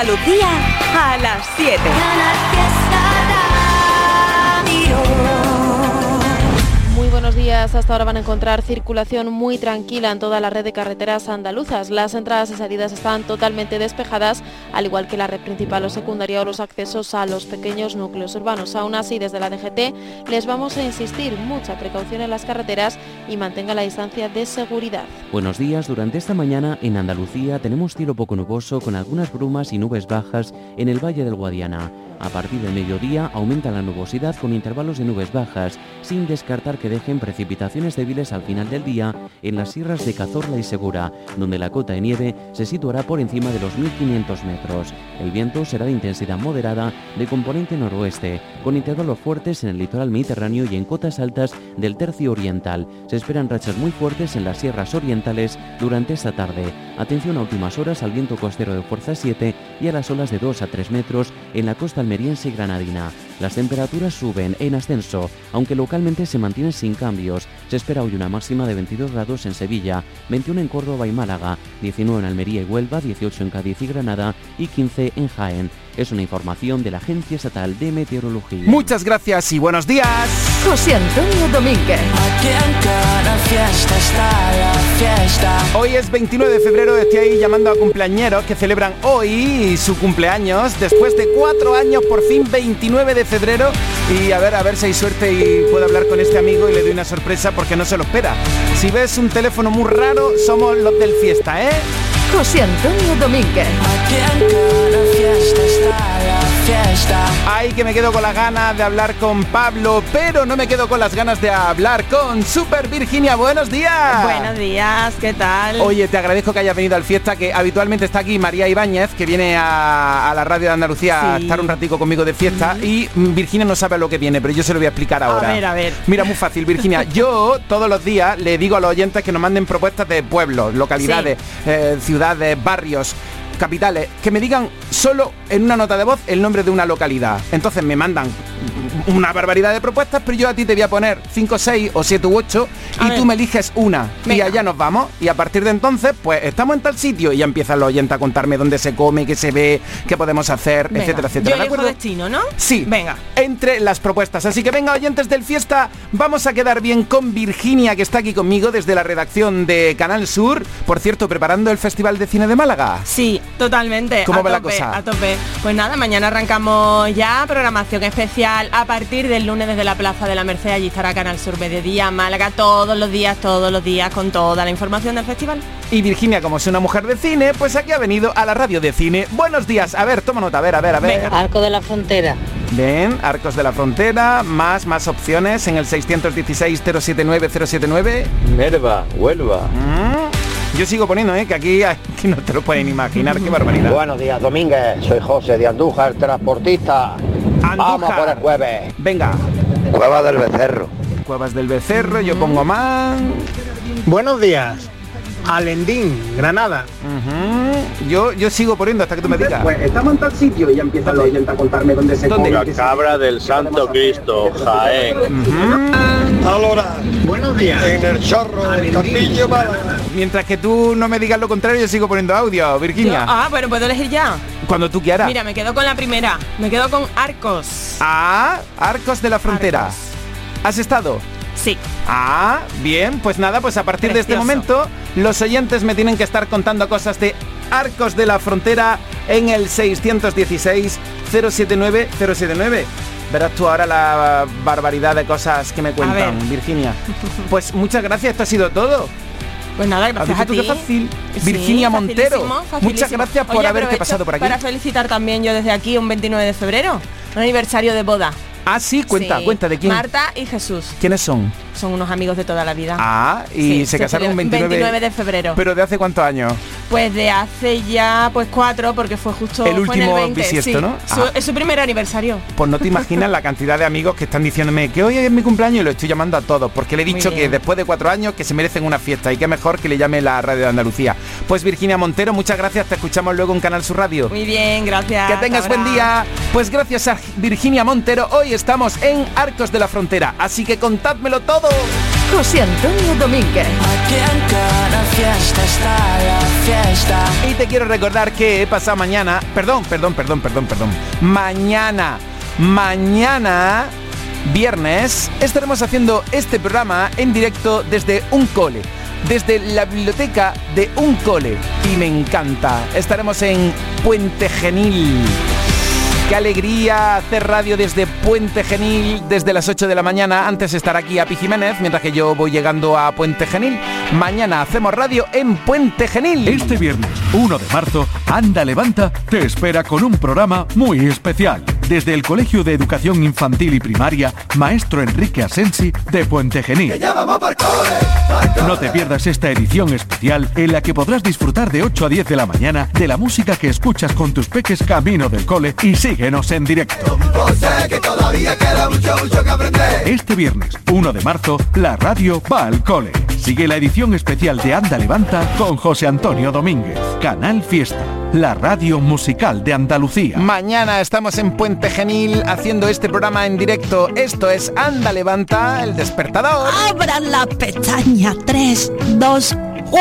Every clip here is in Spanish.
Andalucía a las 7. Días. Hasta ahora van a encontrar circulación muy tranquila en toda la red de carreteras andaluzas. Las entradas y salidas están totalmente despejadas, al igual que la red principal o secundaria o los accesos a los pequeños núcleos urbanos. Aún así, desde la DGT les vamos a insistir mucha precaución en las carreteras y mantenga la distancia de seguridad. Buenos días. Durante esta mañana en Andalucía tenemos cielo poco nuboso con algunas brumas y nubes bajas en el Valle del Guadiana. A partir del mediodía aumenta la nubosidad con intervalos de nubes bajas, sin descartar que dejen precipitaciones débiles al final del día en las sierras de Cazorla y Segura, donde la cota de nieve se situará por encima de los 1500 metros. El viento será de intensidad moderada de componente noroeste, con intervalos fuertes en el litoral mediterráneo y en cotas altas del tercio oriental. Se esperan rachas muy fuertes en las sierras orientales durante esta tarde. Atención a últimas horas al viento costero de fuerza 7 y a las olas de 2 a 3 metros en la costa almeriense y granadina. Las temperaturas suben en ascenso, aunque localmente se mantienen sin cambios. Se espera hoy una máxima de 22 grados en Sevilla, 21 en Córdoba y Málaga, 19 en Almería y Huelva, 18 en Cádiz y Granada y 15 en Jaén. Es una información de la Agencia Estatal de Meteorología. Muchas gracias y buenos días. José Antonio Domínguez. Hoy es 29 de febrero, estoy ahí llamando a cumpleañeros que celebran hoy su cumpleaños. Después de cuatro años, por fin 29 de febrero. Y a ver, a ver si hay suerte y puedo hablar con este amigo y le doy una sorpresa porque no se lo espera. Si ves un teléfono muy raro, somos los del fiesta, ¿eh? José Antonio Domínguez. Ay, que me quedo con las ganas de hablar con Pablo, pero no me quedo con las ganas de hablar con Super Virginia. Buenos días. Buenos días, ¿qué tal? Oye, te agradezco que hayas venido al fiesta, que habitualmente está aquí María Ibáñez, que viene a, a la radio de Andalucía a estar un ratico conmigo de fiesta. Y mm, Virginia no sabe a lo que viene, pero yo se lo voy a explicar ahora. A ver, a ver. Mira, muy fácil, Virginia. Yo todos los días le digo a los oyentes que nos manden propuestas de pueblos, localidades, eh, ciudades, barrios capitales, que me digan solo en una nota de voz el nombre de una localidad. Entonces me mandan una barbaridad de propuestas, pero yo a ti te voy a poner 5, 6 o 7 u 8 A y ver. tú me eliges una. Y allá nos vamos. Y a partir de entonces, pues estamos en tal sitio y ya empiezan los oyentes a contarme dónde se come, qué se ve, qué podemos hacer, Venga. etcétera, etcétera. Yo ¿De acuerdo? destino, ¿no? Sí, Venga. Entre las propuestas. Así que venga, oyentes del fiesta, vamos a quedar bien con Virginia, que está aquí conmigo desde la redacción de Canal Sur. Por cierto, preparando el Festival de Cine de Málaga. Sí, totalmente. ¿Cómo a va la tope, cosa? A tope. Pues nada, mañana arrancamos ya programación especial a partir del lunes desde la Plaza de la Merced. Allí estará Canal Sur Mediodía, Málaga, todos los días, todos los días, con toda la información del festival. Y Virginia, como es una mujer de cine, pues aquí ha venido a la radio de cine. Buenos días. A ver, toma nota, a ver, a ver, a ver. Venga. Arco de la Frontera. Ven, Arcos de la Frontera, más, más opciones en el 616-079-079. Nerva, Huelva. Mm, Yo sigo poniendo, ¿eh? Que aquí, aquí no te lo pueden imaginar, qué barbaridad. Buenos días, Domínguez. Soy José de Andújar, transportista. Vamos Andújar. por el jueves. Venga, Cueva del Becerro. Cuevas del Becerro, yo pongo más. Buenos días. Alendín, Granada. Ujú. Yo, yo sigo poniendo hasta que tú me digas. estamos en tal sitio y ya empiezan los oyentes a contarme dónde se ¿Dónde? La Cabra del Santo Cristo, Jaén. Ahora, buenos días. En el chorro, Castillo. Mientras que tú no me digas lo contrario, yo sigo poniendo audio, Yo- Virginia. ah, bueno, puedo elegir ya. Cuando tú quieras. Mira, me quedo con la primera. Me quedo con Arcos. Ah, Arcos de la Frontera. Arcos. ¿Has estado? Sí. Ah, bien, pues nada, pues a partir de este momento los oyentes me tienen que estar contando cosas de Arcos de la Frontera en el 616-079-079. Verás tú ahora la barbaridad de cosas que me cuentan. Virginia. Pues muchas gracias, esto ha sido todo. Pues nada, ¿Has gracias a visto ti. qué fácil? Sí, Virginia Montero. facilísimo, Muchas gracias por Oye, haberte pasado por aquí. Para felicitar también yo desde aquí un 29 de febrero, un aniversario de boda. Ah, sí, cuenta, Sí. cuenta de quién. Marta y Jesús. ¿Quiénes son? Son unos amigos de toda la vida. Ah, y Sí, se casaron celebra- 29, 29 de febrero. ¿Pero de hace cuántos años? Pues de hace ya pues cuatro, porque fue justo El fue en último el 20, bisiesto, sí. ¿no? Su-. Es su primer aniversario. Pues no te imaginas la cantidad de amigos que están diciéndome que hoy es mi cumpleaños y lo estoy llamando a todos, porque le he dicho que después de cuatro años que se merecen una fiesta y qué mejor que le llame la radio de Andalucía. Pues Virginia Montero, muchas gracias, te escuchamos luego en Canal Sur Radio. Muy bien, gracias. Que tengas buen día. Pues gracias a Virginia Montero, hoy estamos en Arcos de la Frontera, así que contádmelo todo. José Antonio Domínguez. Y te quiero recordar que he pasado mañana, perdón, perdón, perdón, perdón, perdón, mañana, mañana, viernes, estaremos haciendo este programa en directo desde un cole desde la biblioteca de un cole y me encanta. Estaremos en Puente Genil. Qué alegría hacer radio desde Puente Genil desde las 8 de la mañana. Antes estar aquí a Jiménez mientras que yo voy llegando a Puente Genil. Mañana hacemos radio en Puente Genil. Este viernes 1 de marzo, Anda Levanta te espera con un programa muy especial desde el Colegio de Educación Infantil y Primaria Maestro Enrique Asensi de Puente Genil. No te pierdas esta edición especial en la que podrás disfrutar de 8 a 10 de la mañana de la música que escuchas con tus peques camino del cole y síguenos en directo. Este viernes, 1 de marzo, la radio va al cole. Sigue la edición especial de Anda Levanta con José Antonio Domínguez. Canal Fiesta, la radio musical de Andalucía. Mañana estamos en Puente Genil haciendo este programa en directo. Esto es Anda Levanta, el despertador. Abran la pestaña 3, 2,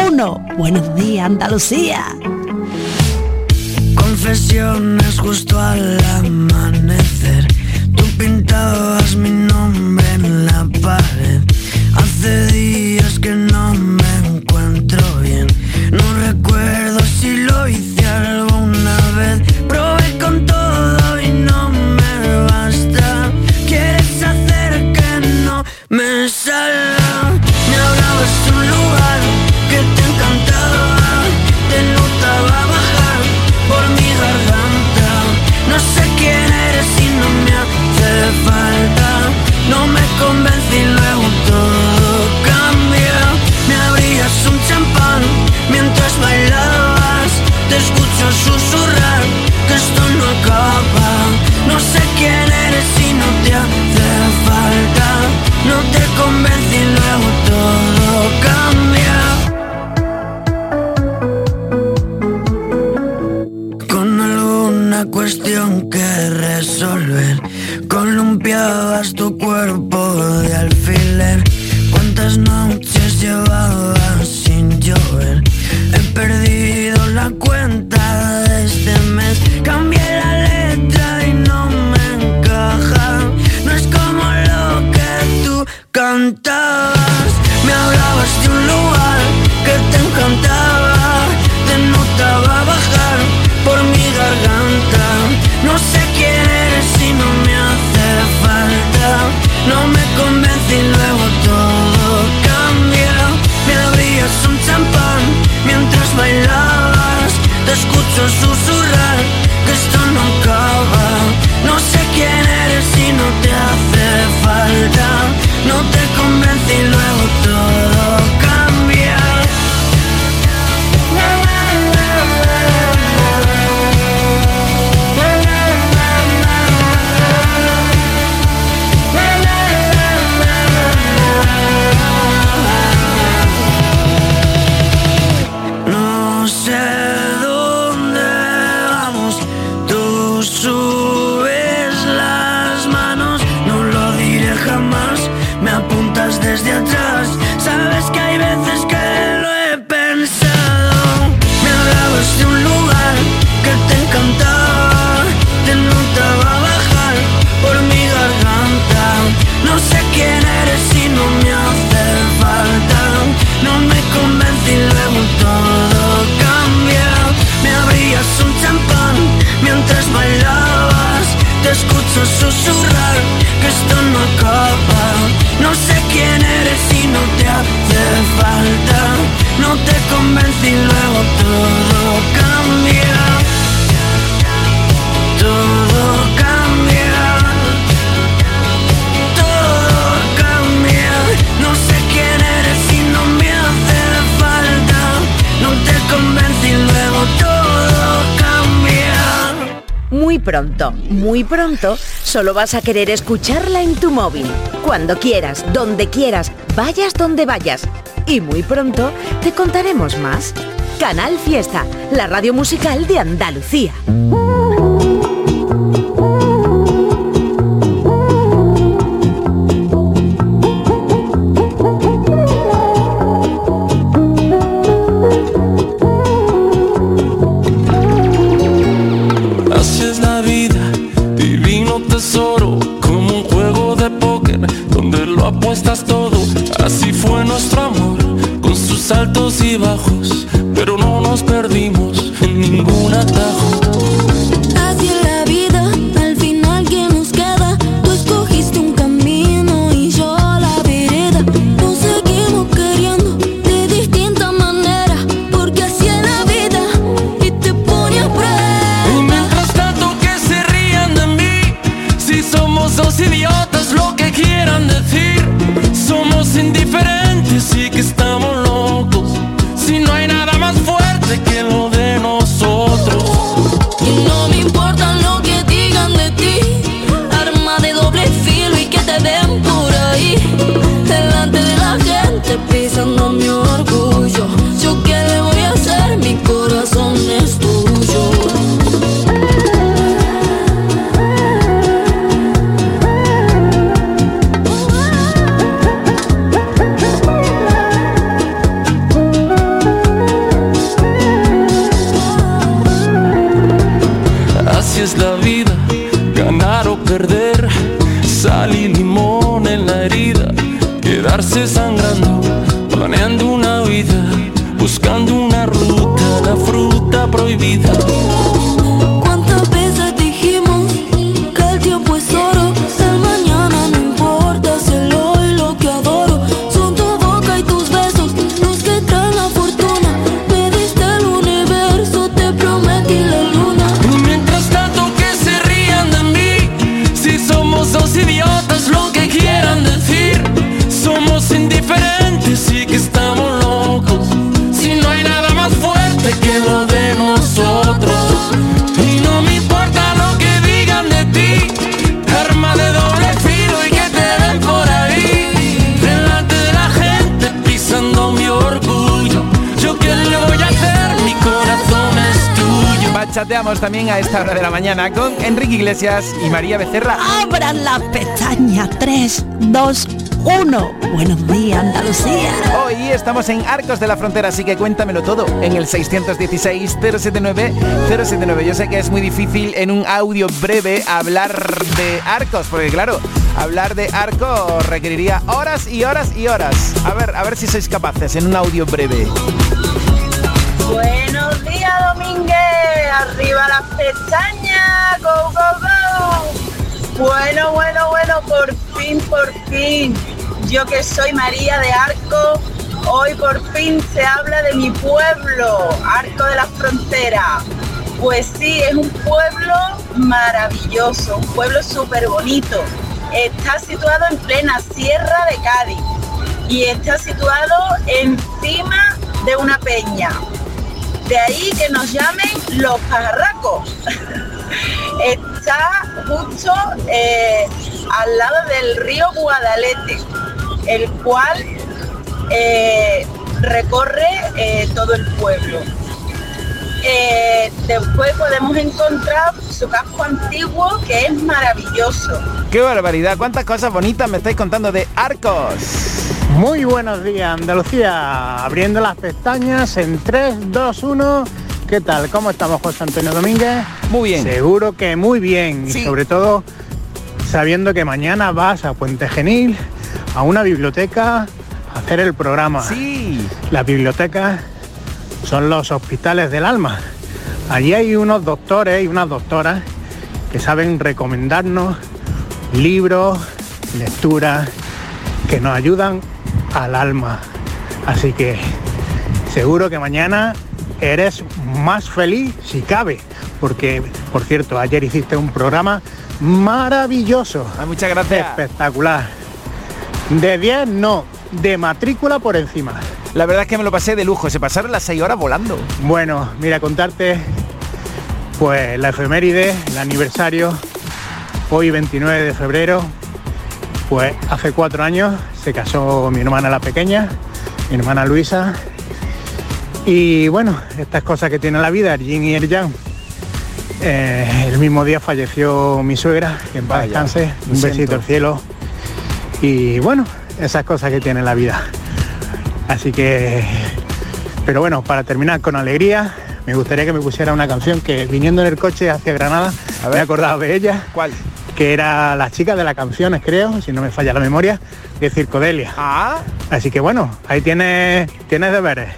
1. Buenos días, Andalucía. Confesiones justo al amanecer. Tú pintabas mi nombre en la pared. Hace días alguna cuestión que resolver, columpiabas tu cuerpo de alfiler. ¿Cuántas noches llevabas pronto, muy pronto, solo vas a querer escucharla en tu móvil. Cuando quieras, donde quieras, vayas donde vayas. Y muy pronto te contaremos más. Canal Fiesta, la radio musical de Andalucía. También a esta hora de la mañana con Enrique Iglesias y María Becerra. Abran las pestañas 3, 2, 1. Buenos días, Andalucía. Hoy estamos en Arcos de la Frontera, así que cuéntamelo todo en el 616-079-079. Yo sé que es muy difícil en un audio breve hablar de arcos, porque claro, hablar de arcos requeriría horas y horas y horas. A ver, a ver si sois capaces en un audio breve. Arriba las pestañas. Go, go, go. Bueno, bueno, bueno, por fin, por fin. Yo que soy María de Arco, hoy por fin se habla de mi pueblo, Arco de la Frontera. Pues sí, es un pueblo maravilloso, un pueblo súper bonito. Está situado en plena sierra de Cádiz y está situado encima de una peña. De ahí que nos llamen los pajarracos. Está justo eh, al lado del río Guadalete, el cual eh, recorre eh, todo el pueblo. Después podemos encontrar su casco antiguo que es maravilloso. ¡Qué barbaridad! ¿Cuántas cosas bonitas me estáis contando de Arcos? Muy buenos días, Andalucía. Abriendo las pestañas en 3, 2, 1. ¿Qué tal? ¿Cómo estamos, José Antonio Domínguez? Muy bien. Seguro que muy bien. Sí. Y sobre todo sabiendo que mañana vas a Puente Genil, a una biblioteca, a hacer el programa. Sí. Las bibliotecas son los hospitales del alma. Allí hay unos doctores y unas doctoras que saben recomendarnos libros, lecturas, que nos ayudan al alma. Así que seguro que mañana eres más feliz si cabe. Porque, por cierto, ayer hiciste un programa maravilloso. Ah, muchas gracias. Espectacular. De 10 no, de matrícula por encima. La verdad es que me lo pasé de lujo, se pasaron las 6 horas volando. Bueno, mira, contarte pues la efeméride, el aniversario, hoy 29 de febrero, pues hace cuatro años se casó mi hermana la pequeña, mi hermana Luisa, y bueno, estas cosas que tiene la vida, el yin y el yang. Eh, el mismo día falleció mi suegra, que en paz Vaya, descanse, un besito siento. al cielo. Y bueno, esas cosas que tiene la vida. Así que, pero bueno, para terminar con alegría, me gustaría que me pusiera una canción que viniendo en el coche hacia Granada, me he acordado de ella. ¿Cuál? que era la chica de las canciones, creo, si no me falla la memoria, de Circodelia. Ah. Así que bueno, ahí tienes, tienes deberes.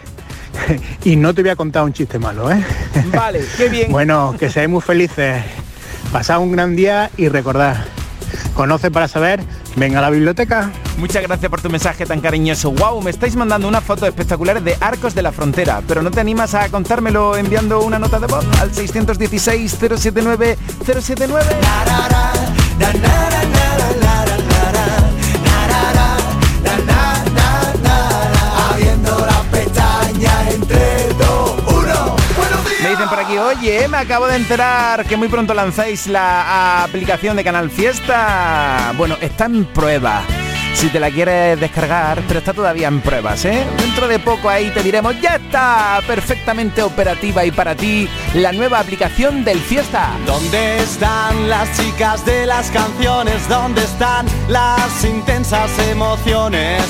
y no te voy a contar un chiste malo, ¿eh? Vale, qué bien. bueno, que seáis muy felices. Pasad un gran día y recordad, conoce para saber, venga a la biblioteca. Muchas gracias por tu mensaje tan cariñoso. Wow, me estáis mandando unas fotos espectaculares de arcos de la frontera, pero no te animas a contármelo enviando una nota de voz al 616 079 079. Abriendo las pestañas entre dos. Dicen por aquí, oye, me acabo de enterar que muy pronto lanzáis la aplicación de Canal Fiesta. Bueno, está en prueba. Si te la quieres descargar, pero está todavía en pruebas, ¿eh? Dentro de poco ahí te diremos, ya está perfectamente operativa y para ti la nueva aplicación del Fiesta. ¿Dónde están las chicas de las canciones? ¿Dónde están las intensas emociones?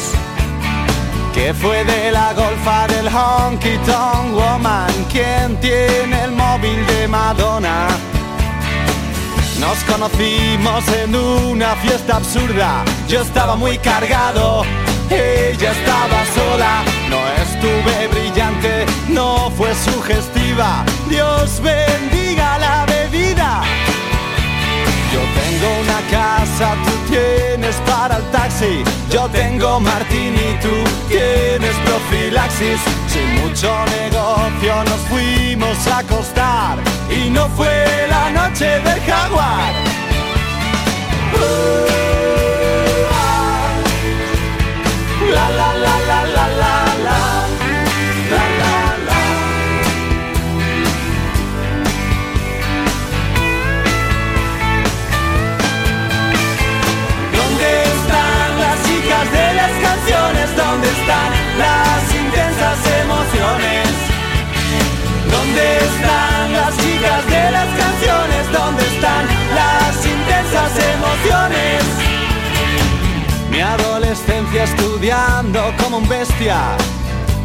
¿Qué fue de la golfa del honky tonk woman? ¿Quién tiene el móvil de Madonna? Nos conocimos en una fiesta absurda. Yo estaba muy cargado, ella estaba sola. No estuve brillante, no fue sugestiva. Dios bendiga la bebida. Yo tengo una casa, tú tienes para el taxi. Yo tengo martini, tú tienes profilaxis. Sin mucho negocio nos fuimos a acostar y no fue la noche del jaguar.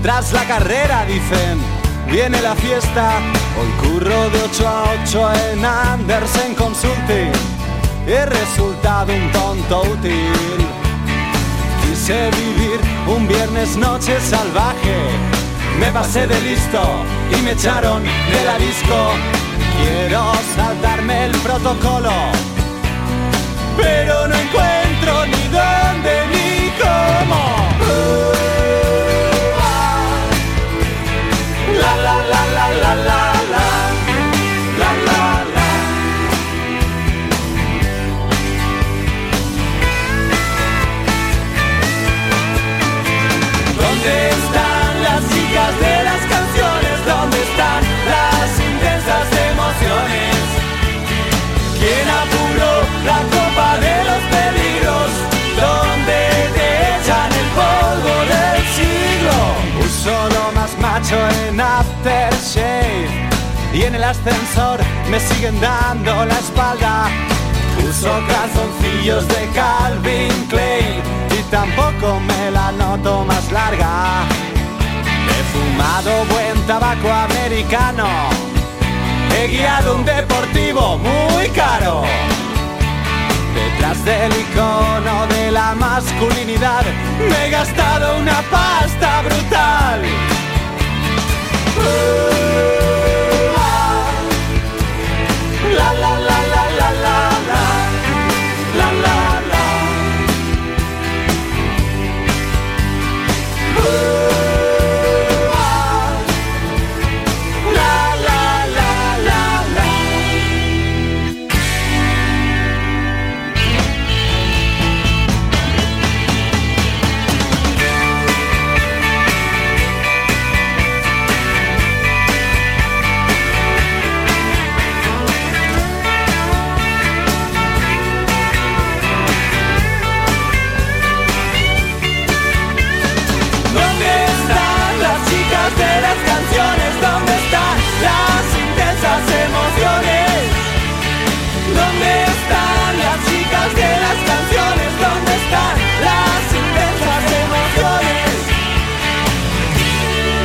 Tras la carrera dicen, viene la fiesta. Hoy curro de 8 a 8 en Andersen Consulting. He resultado un tonto útil. Quise vivir un viernes noche salvaje. Me pasé de listo y me echaron de la disco. Quiero saltarme el protocolo, pero no encuentro ni dónde ni cómo. Ascensor me siguen dando la espalda. Uso calzoncillos de Calvin Klein y tampoco me la noto más larga. He fumado buen tabaco americano. He guiado un deportivo muy caro. Detrás del icono de la masculinidad me he gastado una pasta brutal.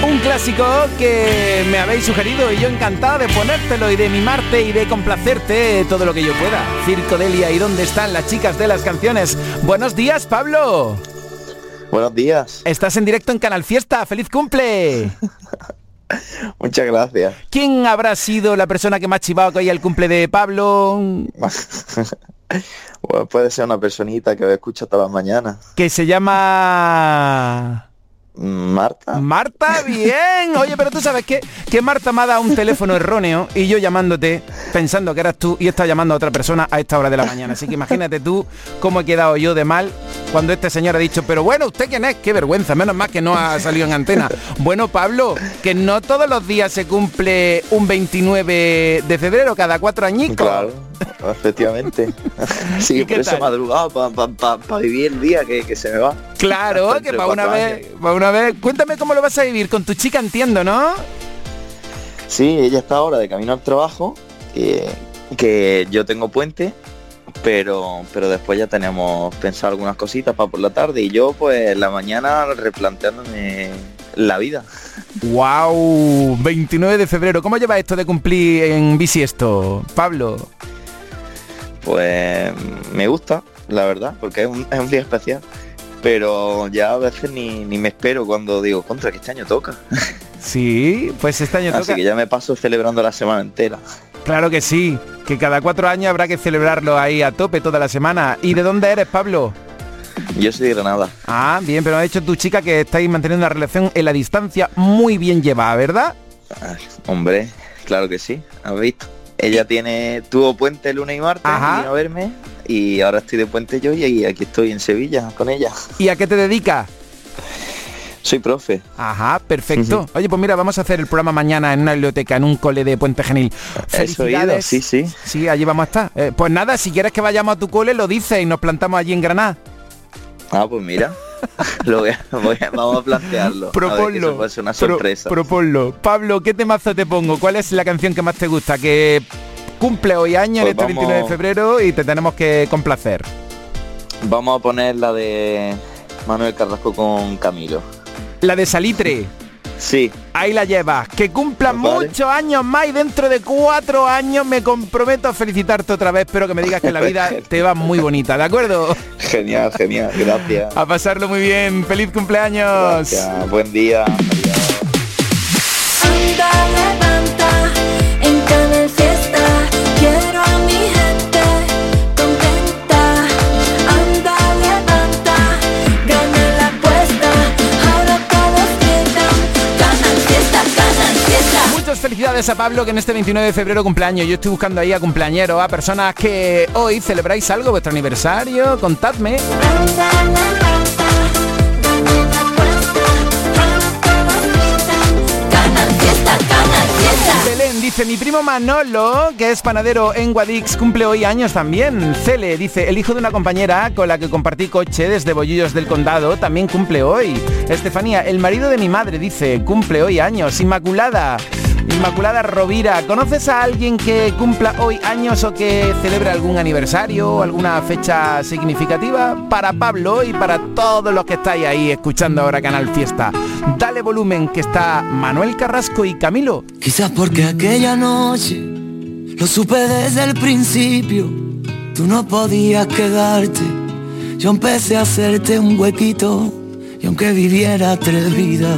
Un clásico que me habéis sugerido y yo encantada de ponértelo y de mimarte y de complacerte todo lo que yo pueda. Circo Delia y dónde están las chicas de las canciones. Buenos días, Pablo. Buenos días. Estás en directo en Canal Fiesta. ¡Feliz cumple! Muchas gracias. ¿Quién habrá sido la persona que más chivado que hoy el cumple de Pablo? bueno, puede ser una personita que escucha todas las mañanas. Que se llama... Marta. Marta, bien. Oye, pero tú sabes que, que Marta me ha dado un teléfono erróneo y yo llamándote, pensando que eras tú y está llamando a otra persona a esta hora de la mañana. Así que imagínate tú cómo he quedado yo de mal cuando este señor ha dicho, pero bueno, ¿usted quién es? Qué vergüenza, menos mal que no ha salido en antena. Bueno, Pablo, que no todos los días se cumple un 29 de febrero, cada cuatro añicos. Claro, efectivamente. sí, por eso madrugado, para vivir el día que, que se me va. Claro, que para una vez, para una vez. Cuéntame cómo lo vas a vivir con tu chica, entiendo, ¿no? Sí, ella está ahora de camino al trabajo, que yo tengo puente, pero pero después ya tenemos pensado algunas cositas para por la tarde y yo pues la mañana replanteándome la vida. Wow, 29 de febrero. ¿Cómo lleva esto de cumplir en bici esto, Pablo? Pues me gusta, la verdad, porque es un, es un día especial pero ya a veces ni, ni me espero cuando digo, contra, que este año toca. Sí, pues este año toca. Así que ya me paso celebrando la semana entera. Claro que sí, que cada cuatro años habrá que celebrarlo ahí a tope toda la semana. ¿Y de dónde eres, Pablo? Yo soy de Granada. Ah, bien, pero ha dicho tu chica que estáis manteniendo una relación en la distancia muy bien llevada, ¿verdad? hombre, claro que sí, has visto. Ella tiene tuvo puente lunes y martes y vino a verme y ahora estoy de puente yo y aquí estoy en Sevilla con ella. ¿Y a qué te dedicas? Soy profe. Ajá, perfecto. Oye, pues mira, vamos a hacer el programa mañana en una biblioteca, en un cole de Puente Genil. Felicidades. sí, sí. Sí, allí vamos a estar. Eh, pues nada, si quieres que vayamos a tu cole, lo dices y nos plantamos allí en Granada. Ah, pues mira. lo vamos a plantearlo. Proponlo. ser una sorpresa. proponlo. Pablo, ¿qué temazo te pongo? ¿Cuál es la canción que más te gusta? Que cumple hoy año, Pues este 29 de febrero, y te tenemos que complacer. Vamos a poner la de Manuel Carrasco con Camilo. La de Salitre. Sí. Ahí la llevas. Que cumpla Pues vale. muchos años más y dentro de cuatro años me comprometo a felicitarte otra vez. Espero que me digas que la vida te va muy bonita, ¿de acuerdo? Genial, genial. Gracias. A pasarlo muy bien. Feliz cumpleaños. Gracias. Buen día. Felicidades a Pablo que en este 29 de febrero cumpleaños. Yo estoy buscando ahí a cumpleañeros, a personas que hoy celebráis algo, vuestro aniversario. Contadme. Belén dice, mi primo Manolo, que es panadero en Guadix, cumple hoy años también. Cele dice, el hijo de una compañera con la que compartí coche desde Bollillos del Condado, también cumple hoy. Estefanía, el marido de mi madre, dice, cumple hoy años. Inmaculada. Inmaculada Rovira, ¿conoces a alguien que cumpla hoy años o que celebre algún aniversario alguna fecha significativa? Para Pablo y para todos los que estáis ahí escuchando ahora Canal Fiesta. Dale volumen que está Manuel Carrasco y Camilo. Quizás porque aquella noche lo supe desde el principio. Tú no podías quedarte. Yo empecé a hacerte un huequito. Y aunque viviera tres vidas,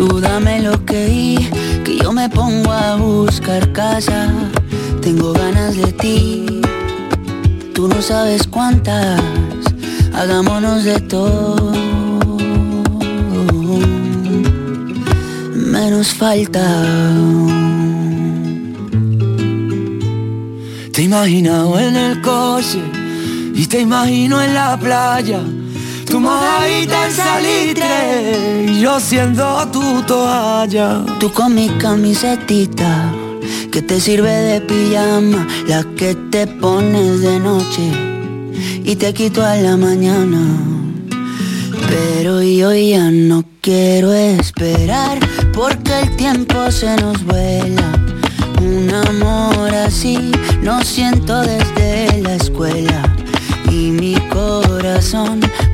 Tú dame lo que que yo me pongo a buscar casa. Tengo ganas de ti, tú no sabes cuántas. Hagámonos de todo, menos falta. Te imaginado en el coche y te imagino en la playa. Tu mojadita en salitre yo siendo tu toalla. Tú con mi camisetita que te sirve de pijama, la que te pones de noche y te quito a la mañana. Pero yo ya no quiero esperar porque el tiempo se nos vuela. Un amor así lo siento desde la escuela. Y mi corazón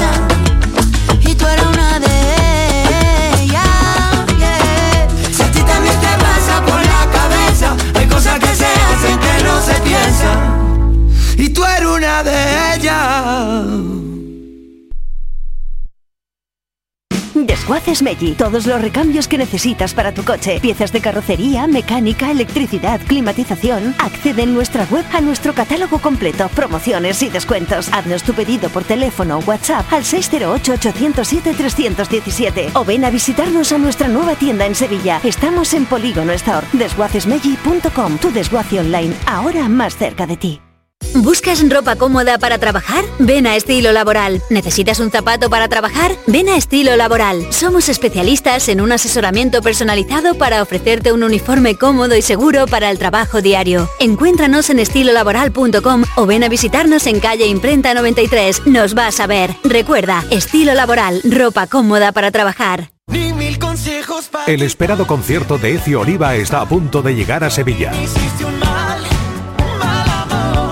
no Desguaces Meggi. Todos los recambios que necesitas para tu coche. Piezas de carrocería, mecánica, electricidad, climatización. Accede en nuestra web a nuestro catálogo completo, promociones y descuentos. Haznos tu pedido por teléfono o WhatsApp al 608-807-317 o ven a visitarnos a nuestra nueva tienda en Sevilla. Estamos en Polígono Store. Desguacesmeggi.com. Tu desguace online, ahora más cerca de ti. ¿Buscas ropa cómoda para trabajar? Ven a Estilo Laboral. ¿Necesitas un zapato para trabajar? Ven a Estilo Laboral. Somos especialistas en un asesoramiento personalizado para ofrecerte un uniforme cómodo y seguro para el trabajo diario. Encuéntranos en estilolaboral.com o ven a visitarnos en calle Imprenta 93. Nos vas a ver. Recuerda, Estilo Laboral, ropa cómoda para trabajar. El esperado concierto de Ecio Oliva está a punto de llegar a Sevilla.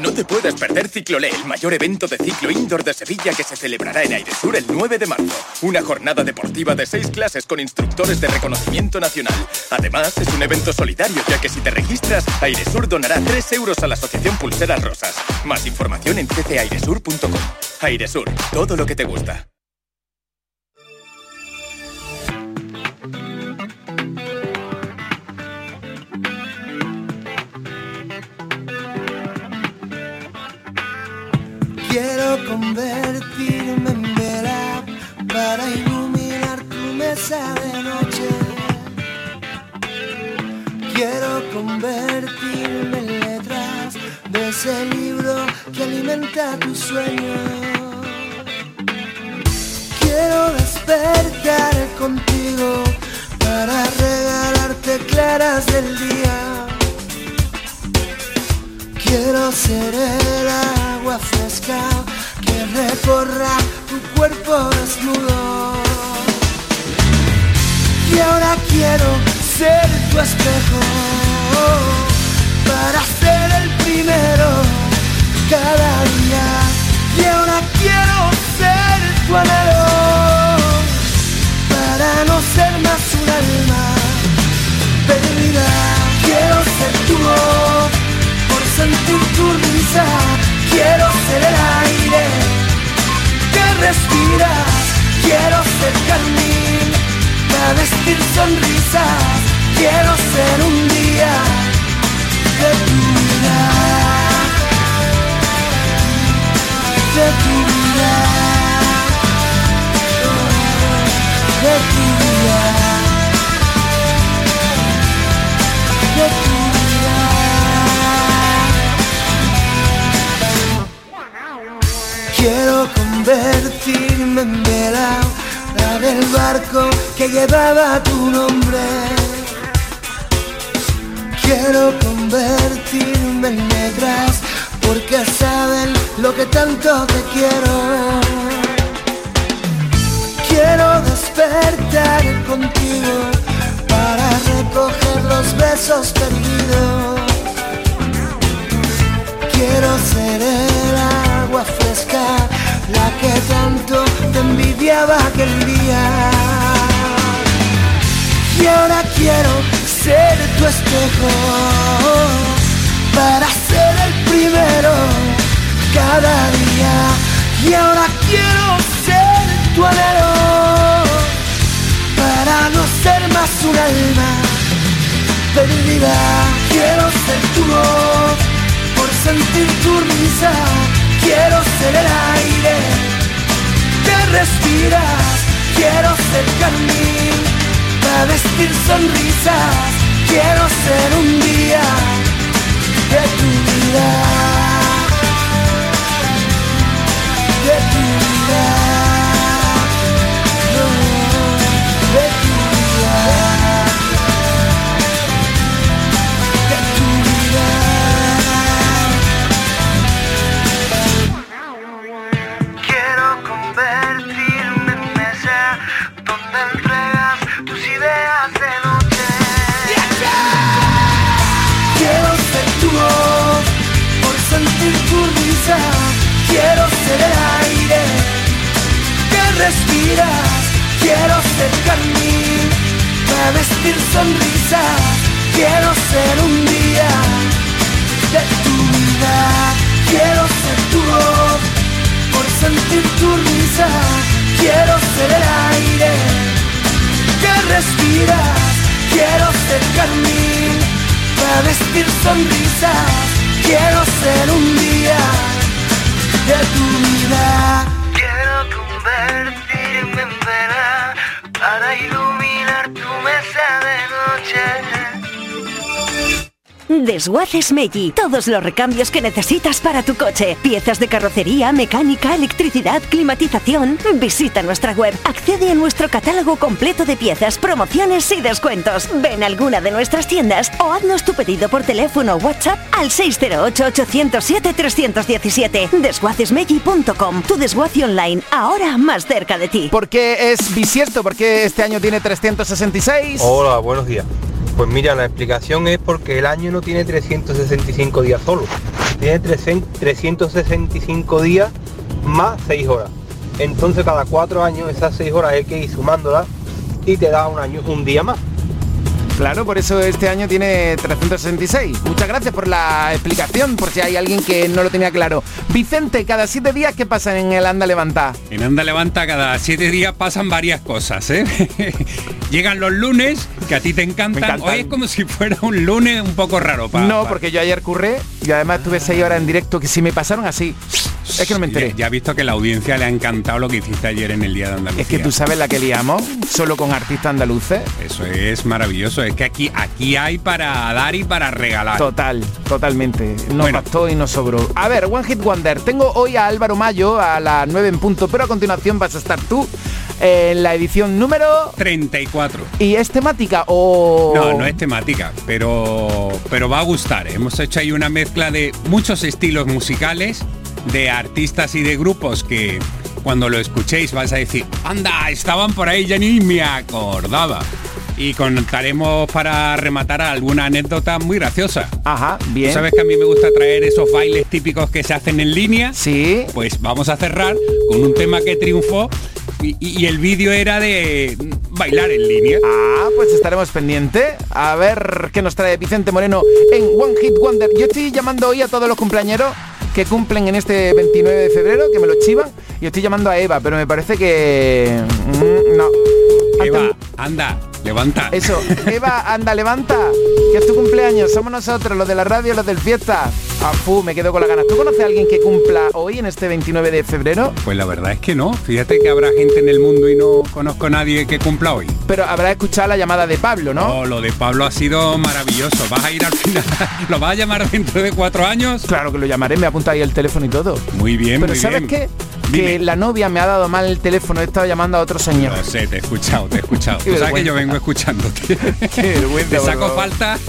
No te puedes perder Ciclolé, el mayor evento de ciclo indoor de Sevilla que se celebrará en Airesur el 9 de marzo. Una jornada deportiva de seis clases con instructores de reconocimiento nacional. Además, es un evento solidario, ya que si te registras, Airesur donará 3 euros a la Asociación Pulseras Rosas. Más información en ccairesur.com. Airesur, todo lo que te gusta. Quiero convertirme en vela para iluminar tu mesa de noche. Quiero convertirme en letras de ese libro que alimenta tu sueño. Quiero despertar contigo para regalarte claras del día. Quiero ser el agua fresca que recorra tu cuerpo desnudo. Y ahora quiero ser tu espejo para ser el primero cada día. Y ahora quiero ser tu anhelo para no ser más un alma perdida. Quiero ser tu voz sentir tu risa. Quiero ser el aire que respiras quiero ser carmín, para vestir sonrisas, quiero ser un convertirme en vela, la del barco que llevaba tu nombre. Quiero convertirme en negras, porque saben lo que tanto te quiero. Quiero despertar contigo para recoger los besos perdidos. Quiero ser el agua fresca, la que tanto te envidiaba aquel día. Y ahora quiero ser tu espejo, para ser el primero cada día. Y ahora quiero ser tu anhelo, para no ser más un alma perdida. Quiero ser tu voz por sentir tu risa. Quiero ser el aire que respiras. Quiero ser carmín para vestir sonrisas. Quiero ser un día de tu vida. De tu vida. Vestir sonrisas. Quiero ser un día de tu vida. Quiero ser tu voz por sentir tu risa. Quiero ser el aire que respiras. Quiero ser carmín para vestir sonrisas. Quiero ser un día de tu vida. Desguaces Meggi. Todos los recambios que necesitas para tu coche. Piezas de carrocería, mecánica, electricidad, climatización. Visita nuestra web. Accede a nuestro catálogo completo de piezas, promociones y descuentos. Ven a alguna de nuestras tiendas o haznos tu pedido por teléfono o WhatsApp al 608-807-317. Desguacesmeggi.com. Tu desguace online, ahora más cerca de ti. ¿Por qué es bisiesto? ¿Por qué este año tiene 366? Hola, buenos días. Pues mira, la explicación es porque el año no tiene 365 días solo, tiene 300 365 días más 6 horas. Entonces cada 4 años esas 6 horas hay que ir sumándolas y te da un año, un día más. Claro, por eso este año tiene 366. Muchas gracias por la explicación, por si hay alguien que no lo tenía claro. Vicente, cada siete días, ¿qué pasa en el Anda Levanta? En Anda Levanta cada siete días pasan varias cosas, ¿eh? Llegan los lunes, que a ti te encantan. Hoy es como si fuera un lunes un poco raro. no, porque yo ayer curré y además tuve seis horas en directo que si me pasaron así. Es que no me enteré. Ya, ya he visto que la audiencia le ha encantado lo que hiciste ayer en el Día de Andalucía. Es que tú sabes la que liamos, solo con artistas andaluces. Eso es maravilloso. Es que aquí, aquí hay para dar y para regalar. Total, totalmente. Nos bastó y nos sobró. A ver, One Hit Wonder. Tengo hoy a Álvaro Mayo a las 9 en punto, pero a continuación vas a estar tú en la edición número 34. ¿Y es temática o...? No, no es temática, pero, pero va a gustar. ¿eh? Hemos hecho ahí una mezcla de muchos estilos musicales, de artistas y de grupos que cuando lo escuchéis vais a decir, anda, estaban por ahí, ya ni me acordaba. Y contaremos para rematar alguna anécdota muy graciosa. Ajá, bien. ¿Tú sabes que a mí me gusta traer esos bailes típicos que se hacen en línea? Sí. Pues vamos a cerrar con un tema que triunfó y, y- el vídeo era de bailar en línea. Ah, pues estaremos pendientes. A ver qué nos trae Vicente Moreno en One Hit Wonder. Yo estoy llamando hoy a todos los cumpleañeros que cumplen en este 29 de febrero, que me lo chivan. Y estoy llamando a Eva, pero me parece que... mm, no. Eva, anda, levanta. Eso, Eva, anda, levanta, que es tu cumpleaños, somos nosotros, los de la radio, los del fiesta. Ah, fu, me quedo con las ganas. ¿Tú conoces a alguien que cumpla hoy, en este 29 de febrero? Pues la verdad es que no. Fíjate que habrá gente en el mundo y no conozco a nadie que cumpla hoy. Pero habrá escuchado la llamada de Pablo, ¿no? Oh, lo de Pablo ha sido maravilloso. ¿Vas a ir al final? ¿Lo vas a llamar dentro de cuatro años? Claro que lo llamaré, me apunta ahí el teléfono y todo. Muy bien, Pero muy ¿sabes bien. qué? Que la novia me ha dado mal el teléfono, he estado llamando a otro señor. No sé, te he escuchado, te he escuchado. Qué Tú sabes que yo vergüenza. Vengo escuchándote. Qué vergüenza, Te saco falta.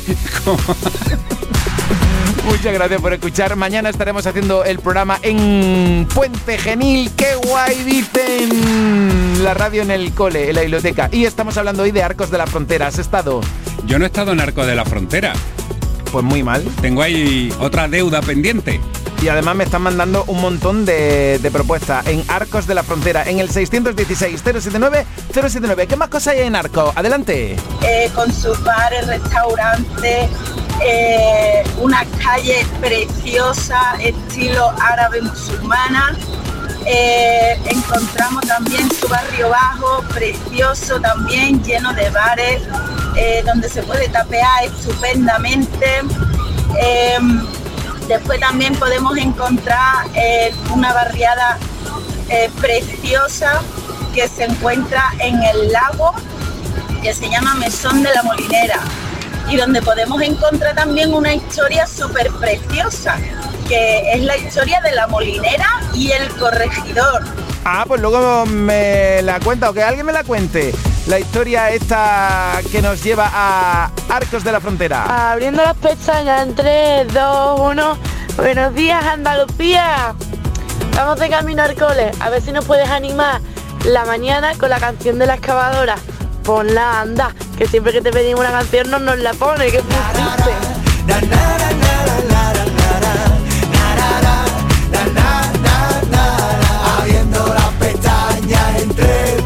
Muchas gracias por escuchar. Mañana estaremos haciendo el programa en Puente Genil. ¡Qué guay dicen! La radio en el cole, en la biblioteca. Y estamos hablando hoy de Arcos de la Frontera. ¿Has estado? Yo no he estado en Arco de la Frontera. Pues muy mal. Tengo ahí otra deuda pendiente. Y además me están mandando un montón de, propuestas en Arcos de la Frontera, en el 616-079-079. ¿Qué más cosas hay en Arcos? Adelante. eh, con sus bares, restaurantes, eh, una calle preciosa, estilo árabe musulmana. Eh, encontramos también su barrio bajo, precioso también, lleno de bares, donde se puede tapear estupendamente. Después también podemos encontrar eh, una barriada eh, preciosa que se encuentra en el lago que se llama Mesón de la Molinera y donde podemos encontrar también una historia súper preciosa, que es la historia de la molinera y el corregidor. Ah, pues luego me la cuenta o que alguien me la cuente. La historia esta que nos lleva a Arcos de la Frontera. Abriendo las pestañas en 3, 2, 1. Buenos días, Andalucía. Vamos de camino al cole. A ver si nos puedes animar la mañana con la canción de la excavadora. Ponla, anda, que siempre que te pedimos una canción no nos la pone, que pusiste. Abriendo las pestañas en 3,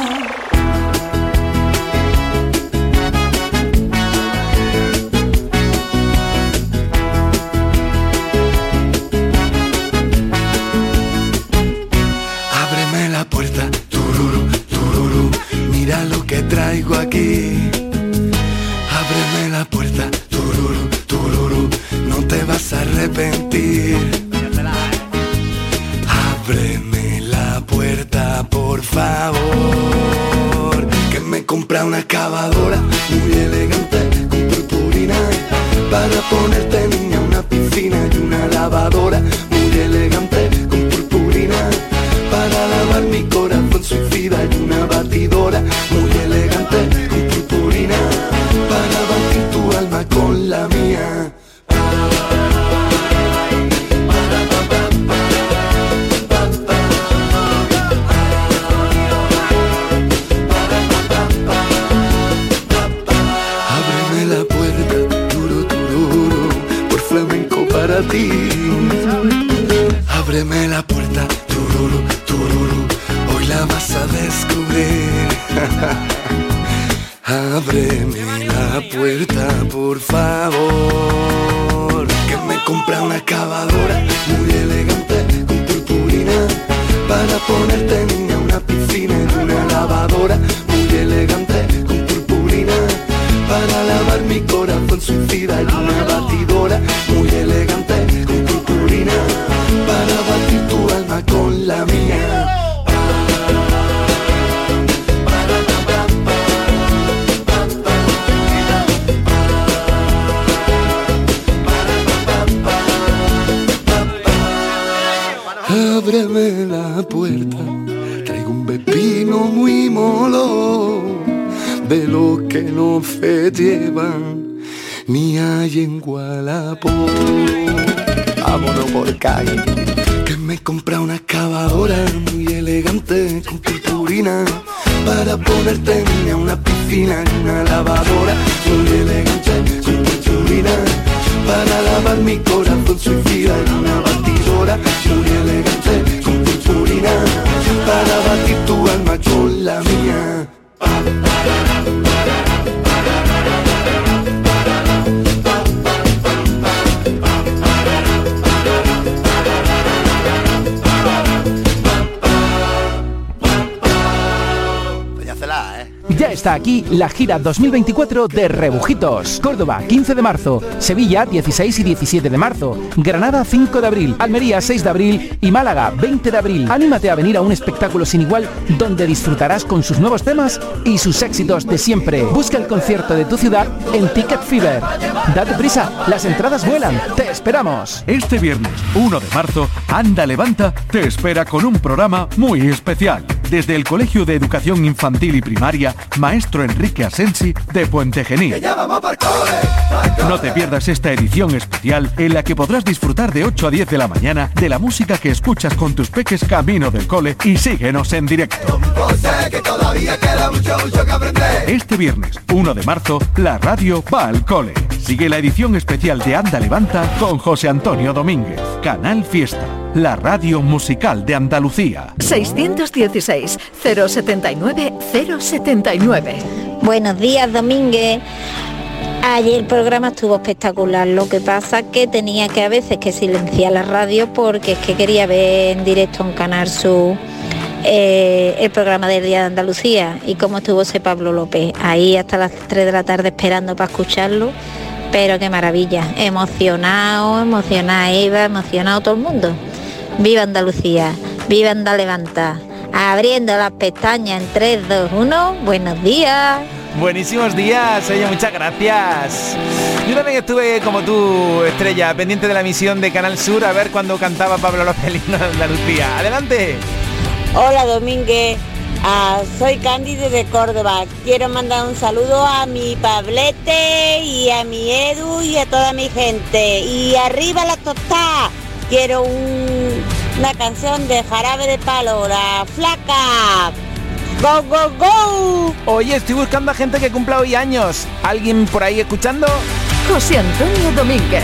Traigo aquí. Ábreme la puerta, tururu, tururu, no te vas a arrepentir. Ábreme la puerta, por favor, que me compra una excavadora muy elegante con purpurina para ponerte niña una piscina y una lavadora muy elegante con purpurina para lavar mi corazón puerta, por favor, que me compra una excavadora muy elegante con purpurina para ponerte niña una piscina y una lavadora muy elegante con purpurina para lavar mi corazón suicida y una se llevan ni hay en Gualapo. Vámonos por calle, aquí la gira 2024 de Rebujitos. Córdoba, 15 de marzo. Sevilla, 16 y 17 de marzo. Granada, 5 de abril. Almería, 6 de abril. Y Málaga, 20 de abril. Anímate a venir a un espectáculo sin igual donde disfrutarás con sus nuevos temas y sus éxitos de siempre. Busca el concierto de tu ciudad en Ticket Fever. Date prisa, las entradas vuelan. Te esperamos. Este viernes 1 de marzo, Anda Levanta te espera con un programa muy especial. Desde el Colegio de Educación Infantil y Primaria, Maestro Enrique Asensi de Puente Genil. No te pierdas esta edición especial en la que podrás disfrutar de 8 a 10 de la mañana de la música que escuchas con tus peques camino del cole y síguenos en directo. Este viernes, 1 de marzo, la radio va al cole. Sigue la edición especial de Anda Levanta con José Antonio Domínguez. Canal Fiesta, la radio musical de Andalucía. 616 079 079. Buenos días, Domínguez. Ayer el programa estuvo espectacular, lo que pasa que tenía que a veces que silenciar la radio porque es que quería ver en directo en Canal Sur eh, el programa del Día de Andalucía y cómo estuvo ese Pablo López, ahí hasta las 3 de la tarde esperando para escucharlo, pero qué maravilla, emocionado, emocionada Eva, emocionado todo el mundo. Viva Andalucía, viva Andalevanta, abriendo las pestañas en 3, 2, 1, buenos días. Buenísimos días, oye, muchas gracias. Yo también estuve como tú, Estrella, pendiente de la misión de Canal Sur a ver cuando cantaba Pablo López de Andalucía. Adelante. Hola Domínguez, Ah, soy Cándido de Córdoba. Quiero mandar un saludo a mi Pablete y a mi Edu y a toda mi gente. Y arriba la tostada. Quiero un- una canción de Jarabe de Palo, la flaca. Go, go, go. Oye, estoy buscando a gente que cumpla hoy años. ¿Alguien por ahí escuchando? José Antonio Domínguez.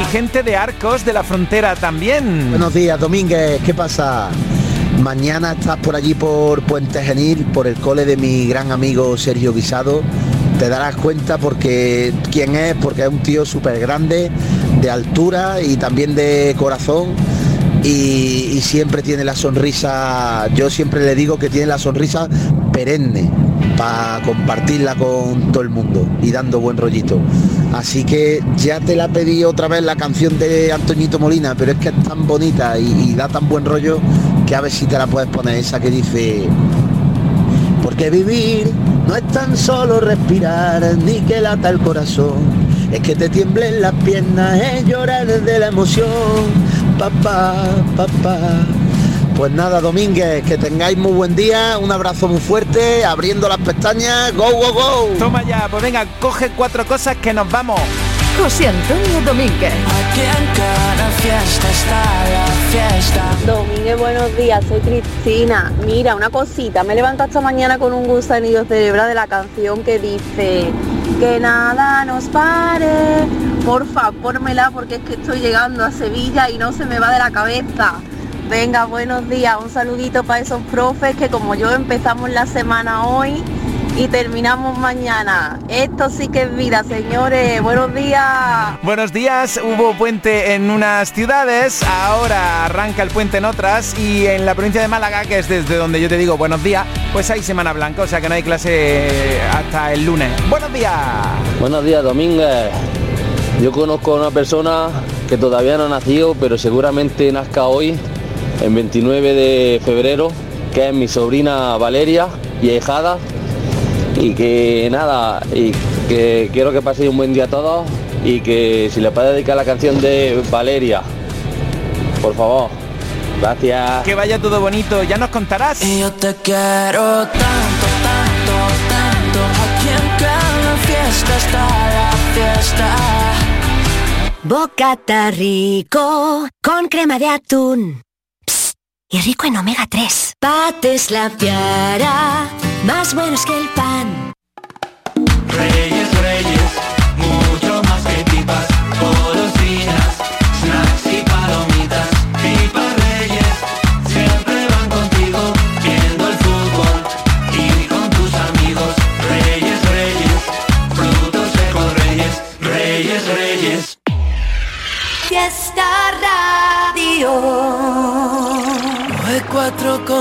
Y gente de Arcos de la Frontera también. Buenos días, Domínguez, ¿qué pasa? Mañana estás por allí por Puente Genil, por el cole de mi gran amigo Sergio Guisado. Te darás cuenta porque quién es, porque es un tío súper grande, de altura y también de corazón. Y, siempre tiene la sonrisa, yo siempre le digo que tiene la sonrisa perenne para compartirla con todo el mundo y dando buen rollito. Así que ya te la pedí otra vez la canción de Antoñito Molina, pero es que es tan bonita y, y da tan buen rollo que a ver si te la puedes poner esa que dice porque vivir no es tan solo respirar ni que lata el corazón, es que te tiemblen las piernas, es llorar de la emoción, papá, papá. Pues nada, Domínguez, que tengáis muy buen día, un abrazo muy fuerte, abriendo las pestañas, go, go, go. Toma ya, pues venga, coge cuatro cosas que nos vamos. José Antonio Domínguez. Domínguez, buenos días, soy Cristina. Mira, una cosita, me he levantado esta mañana con un gusanillo cerebral de la canción que dice que nada nos pare. Porfa, pórmela porque es que estoy llegando a Sevilla y no se me va de la cabeza. Venga, buenos días, un saludito para esos profes que como yo empezamos la semana hoy y terminamos mañana. Esto sí que es vida, señores. Buenos días. Buenos días, hubo puente en unas ciudades, ahora arranca el puente en otras y en la provincia de Málaga, que es desde donde yo te digo buenos días, pues hay Semana Blanca, o sea que no hay clase hasta el lunes. Buenos días. Buenos días, Domínguez. Yo conozco a una persona que todavía no ha nacido, pero seguramente nazca hoy, en 29 de febrero, que es mi sobrina Valeria y ahijada. Y que nada, y que quiero que paséis un buen día a todos y que si le puede dedicar la canción de Valeria, por favor. Gracias. Que vaya todo bonito, ya nos contarás. Y yo te quiero tanto, tanto, tanto. En cada fiesta está la fiesta. Bocata rico con crema de atún. Psst, y rico en omega 3. Pates la piara, más buenos que el pan.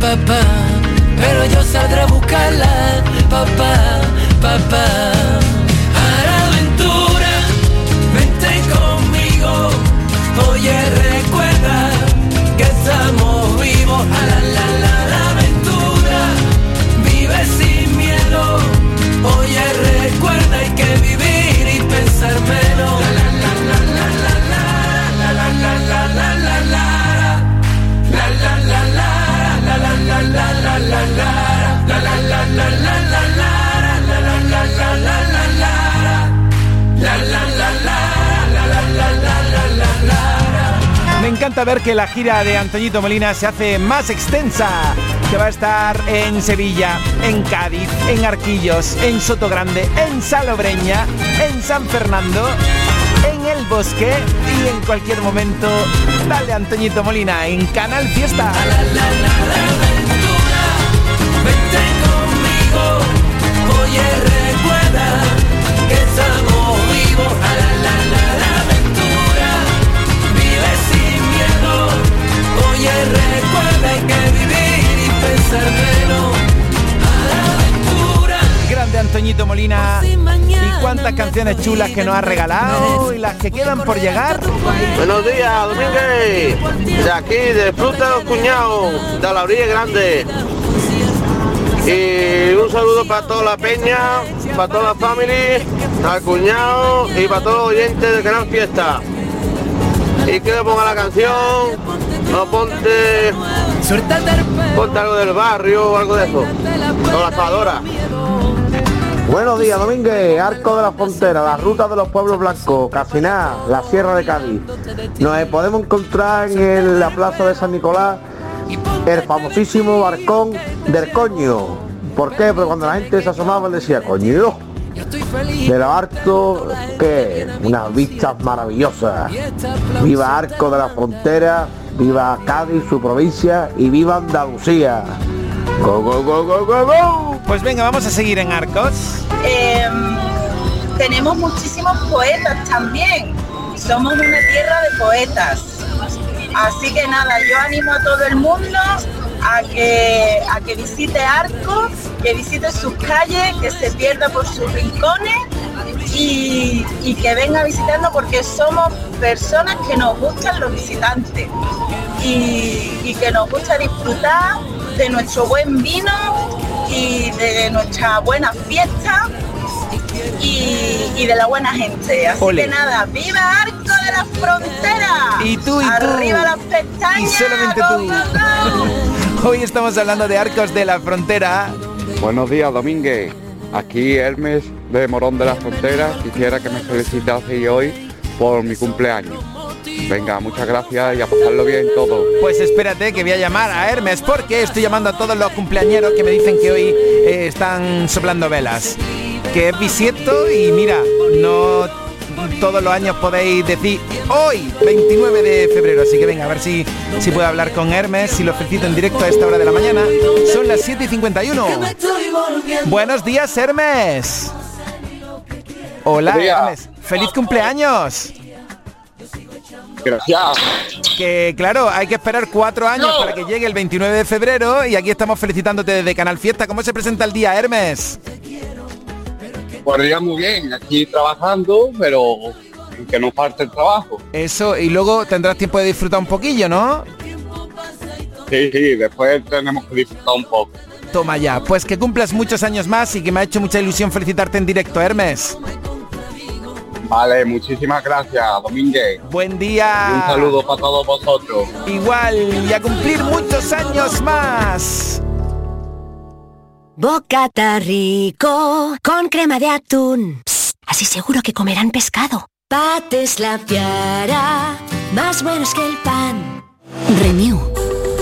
papá, pero yo saldré a buscarla, papá, papá. A la aventura, vente conmigo, oye recuerda que estamos vivos, a la la la la aventura, vive sin miedo, oye recuerda hay que vivir y pensar encanta ver que la gira de Antoñito Molina se hace más extensa, que va a estar en Sevilla, en Cádiz, en Arquillos, en Sotogrande, en Salobreña, en San Fernando, en El Bosque y en cualquier momento, dale Antoñito Molina en Canal Fiesta. Oye recuerda que estamos vivos, oye recuerda hay que vivir y pensar menos, a la aventura. Grande Antoñito Molina. Y cuántas canciones chulas que nos ha regalado y las que quedan por llegar. Buenos días, Domínguez. De aquí, de Fruta de los Cuñados, de la orilla grande. Y un saludo para toda la peña, para toda la familia, al cuñado y para todos los oyentes de Gran Fiesta. Y que le ponga la canción, no ponte, ponte algo del barrio o algo de eso. La. Buenos días, Domínguez, Arco de la Frontera, la ruta de los pueblos blancos, Casiná, la Sierra de Cádiz. Nos podemos encontrar en la plaza de San Nicolás el famosísimo barcón del coño. ¿Por qué? Porque cuando la gente se asomaba decía, coño, de lo harto que unas vistas maravillosas. Viva Arco de la Frontera, viva Cádiz, su provincia y viva Andalucía. Go, go, go, go, go, go. Pues venga, vamos a seguir en Arcos. Em, tenemos muchísimos poetas también. Somos una tierra de poetas. Así que nada, yo animo a todo el mundo a que, a que visite Arco, que visite sus calles, que se pierda por sus rincones y, y que venga a visitarnos porque somos personas que nos gustan los visitantes y, y que nos gusta disfrutar de nuestro buen vino y de nuestra buena fiesta y, y de la buena gente. Así Ole. que nada, ¡viva Arco de la Frontera! Y tú, y tú. ¡Arriba las pestañas! Y solamente ¡Go, tú. go, go! Hoy estamos hablando de Arcos de la Frontera. Buenos días, Domínguez. Aquí Hermes de Morón de la Frontera. Quisiera que me felicitase hoy por mi cumpleaños. Venga, muchas gracias y a pasarlo bien todo. Pues espérate que voy a llamar a Hermes porque estoy llamando a todos los cumpleañeros que me dicen que hoy eh, están soplando velas. Que es bisiesto y mira, no todos los años podéis decir hoy, 29 de febrero. Así que venga, a ver si, si puedo hablar con Hermes, si lo felicito en directo a esta hora de la mañana. Son las 7 y 51. Buenos días, Hermes. Hola. Hermes. ¡Feliz cumpleaños! Gracias. Que claro, hay que esperar cuatro años para que llegue el 29 de febrero y aquí estamos felicitándote desde Canal Fiesta. ¿Cómo se presenta el día, Hermes? Día muy bien, aquí trabajando, pero que no falte el trabajo. Eso, y luego tendrás tiempo de disfrutar un poquillo, ¿no? Sí, sí, después tenemos que disfrutar un poco. Toma ya, pues que cumplas muchos años más y que me ha hecho mucha ilusión felicitarte en directo, Hermes. Vale, muchísimas gracias, Domínguez. Buen día. Y un saludo para todos vosotros. Igual, y a cumplir muchos años más. Bocata rico con crema de atún. Psst, así seguro que comerán pescado. Pates la piara, más buenos que el pan. Renew.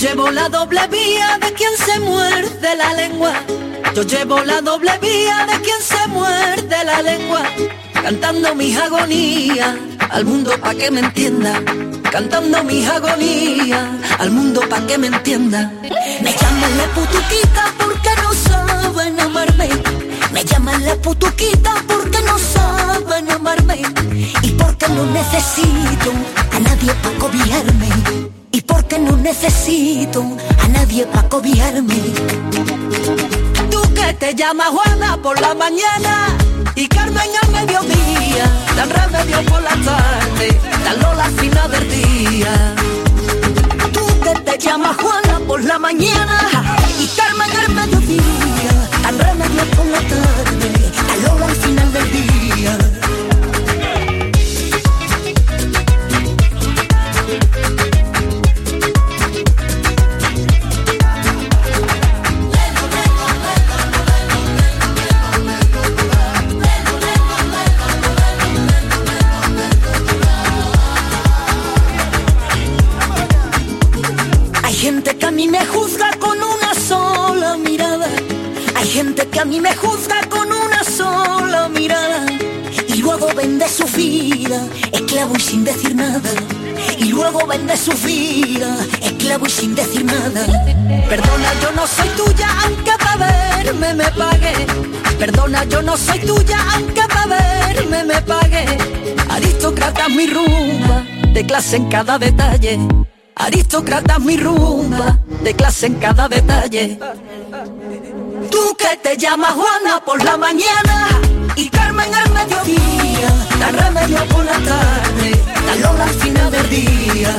Llevo la doble vía de quien se muerde la lengua. Yo llevo la doble vía de quien se muerde la lengua. Cantando mis agonías al mundo pa' que me entienda. Cantando mis agonías al mundo pa' que me entienda. Me llaman la putuquita porque no saben amarme. Me llaman la putuquita porque no saben amarme. Y porque no necesito a nadie pa' cobijarme. Porque no necesito a nadie pa' cobijarme. Tú que te llamas Juana por la mañana y Carmen al mediodía, dan remedio por la tarde, dan Lola al final del día. Tú que te llamas Juana por la mañana y Carmen al mediodía, dan remedio por la tarde, esclavo y sin decir nada. Y luego vende su vida, esclavo y sin decir nada. Perdona, yo no soy tuya, aunque para verme me pague. Perdona, yo no soy tuya, aunque para verme me pague. Aristócrata mi rumba, de clase en cada detalle. Aristócrata mi rumba, de clase en cada detalle. Tú que te llamas Juana por la mañana y Carmen al mediodía, la remedio por la tarde, la Lola al final del día.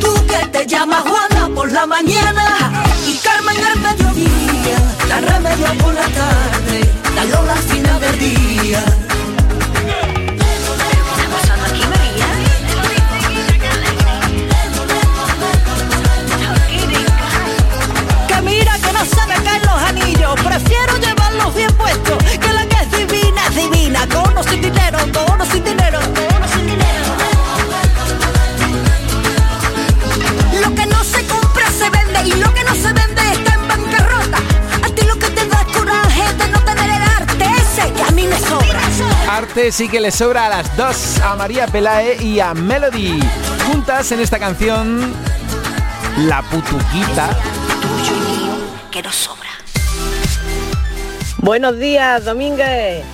Tú que te llamas Juana por la mañana y Carmen al mediodía, la remedio por la tarde, la Lola al final del día. Arte sí que le sobra a las dos, a María Pelae y a Melody. Juntas en esta canción, La Putuquita. Que nos sobra Buenos días, Domínguez.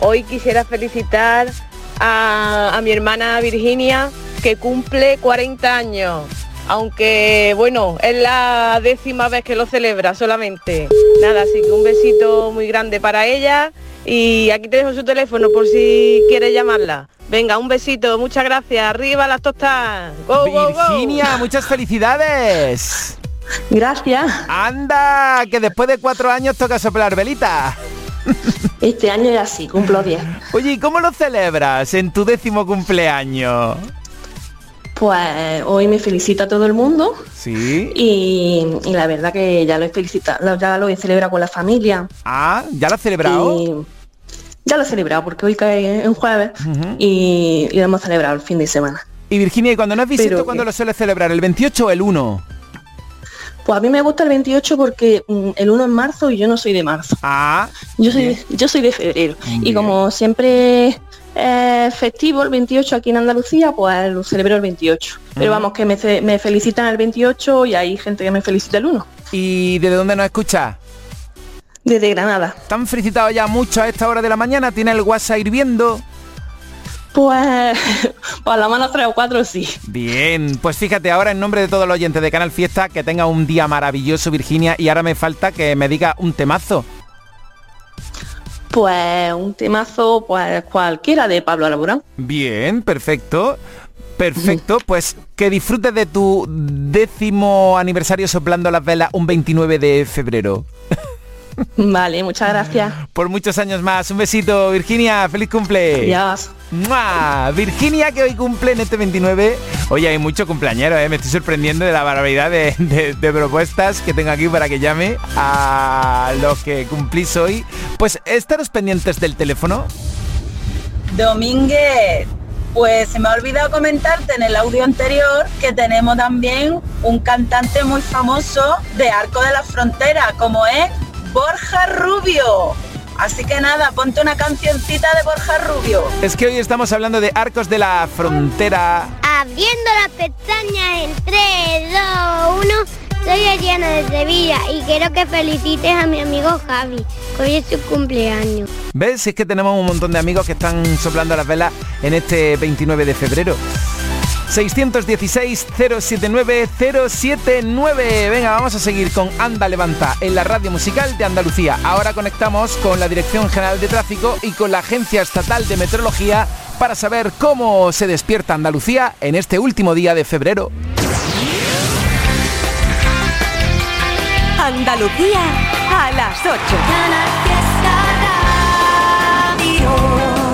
Hoy quisiera felicitar a, a mi hermana Virginia, que cumple 40 años. Aunque, bueno, es la décima vez que lo celebra solamente. Nada, así que un besito muy grande para ella. Y aquí te dejo su teléfono por si quieres llamarla. Venga, un besito, muchas gracias. Arriba las tostas. Go, go, go. Virginia, muchas felicidades. Gracias. Anda, que después de cuatro años toca soplar velita. Este año es así, cumplo 10. Oye, ¿y cómo lo celebras en tu décimo cumpleaños? Pues hoy me felicita todo el mundo Sí. y, y la verdad que ya lo he felicitado, ya lo he celebrado con la familia. Ah, ¿ya lo has celebrado? Ya lo he celebrado porque hoy cae en jueves y, y lo hemos celebrado el fin de semana. Y Virginia, ¿y cuando no es bisiesto, Pero cuándo lo sueles celebrar? ¿El 28 o el 1? Pues a mí me gusta el 28 porque mm, el 1 es marzo y yo no soy de marzo. Ah. Yo soy, yo soy de febrero. Y como siempre es festivo el 28 aquí en Andalucía, pues lo celebro el 28. Pero vamos, que me felicitan el 28 y hay gente que me felicita el 1. ¿Y desde dónde nos escuchas? Desde Granada. ¿Están felicitados ya mucho a esta hora de la mañana? ¿Tiene el WhatsApp hirviendo? Pues, a la mano 3 o 4 sí. Bien, pues fíjate ahora en nombre de todos los oyentes de Canal Fiesta que tenga un día maravilloso Virginia y ahora me falta que me diga un temazo. Pues un temazo, pues cualquiera de Pablo Alborán. Bien, perfecto. Perfecto, pues que disfrutes de tu décimo aniversario soplando las velas un 29 de febrero. Vale, muchas gracias. Por muchos años más. Un besito, Virginia. Feliz cumple. Adiós. ¡Mua! Virginia, que hoy cumple en este 29. Oye, hay mucho cumpleañero, ¿eh? Me estoy sorprendiendo de la barbaridad de, de- de propuestas que tengo aquí para que llame a los que cumplís hoy. Pues estaros pendientes del teléfono. Domínguez, pues se me ha olvidado comentarte en el audio anterior que tenemos también un cantante muy famoso de Arco de la Frontera, como es Borja Rubio. Así que nada, ponte una cancioncita de Borja Rubio. Es que hoy estamos hablando de Arcos de la Frontera. Abriendo las pestañas en 3, 2, 1. Soy Ariana de Sevilla y quiero que felicites a mi amigo Javi, que hoy es su cumpleaños. ¿Ves? Es que tenemos un montón de amigos que están soplando las velas en este 29 de febrero. 616-079-079. Venga, vamos a seguir con Anda Levanta en la radio musical de Andalucía. Ahora conectamos con la Dirección General de Tráfico y con la Agencia Estatal de Meteorología para saber cómo se despierta Andalucía en este último día de febrero. Andalucía a las 8.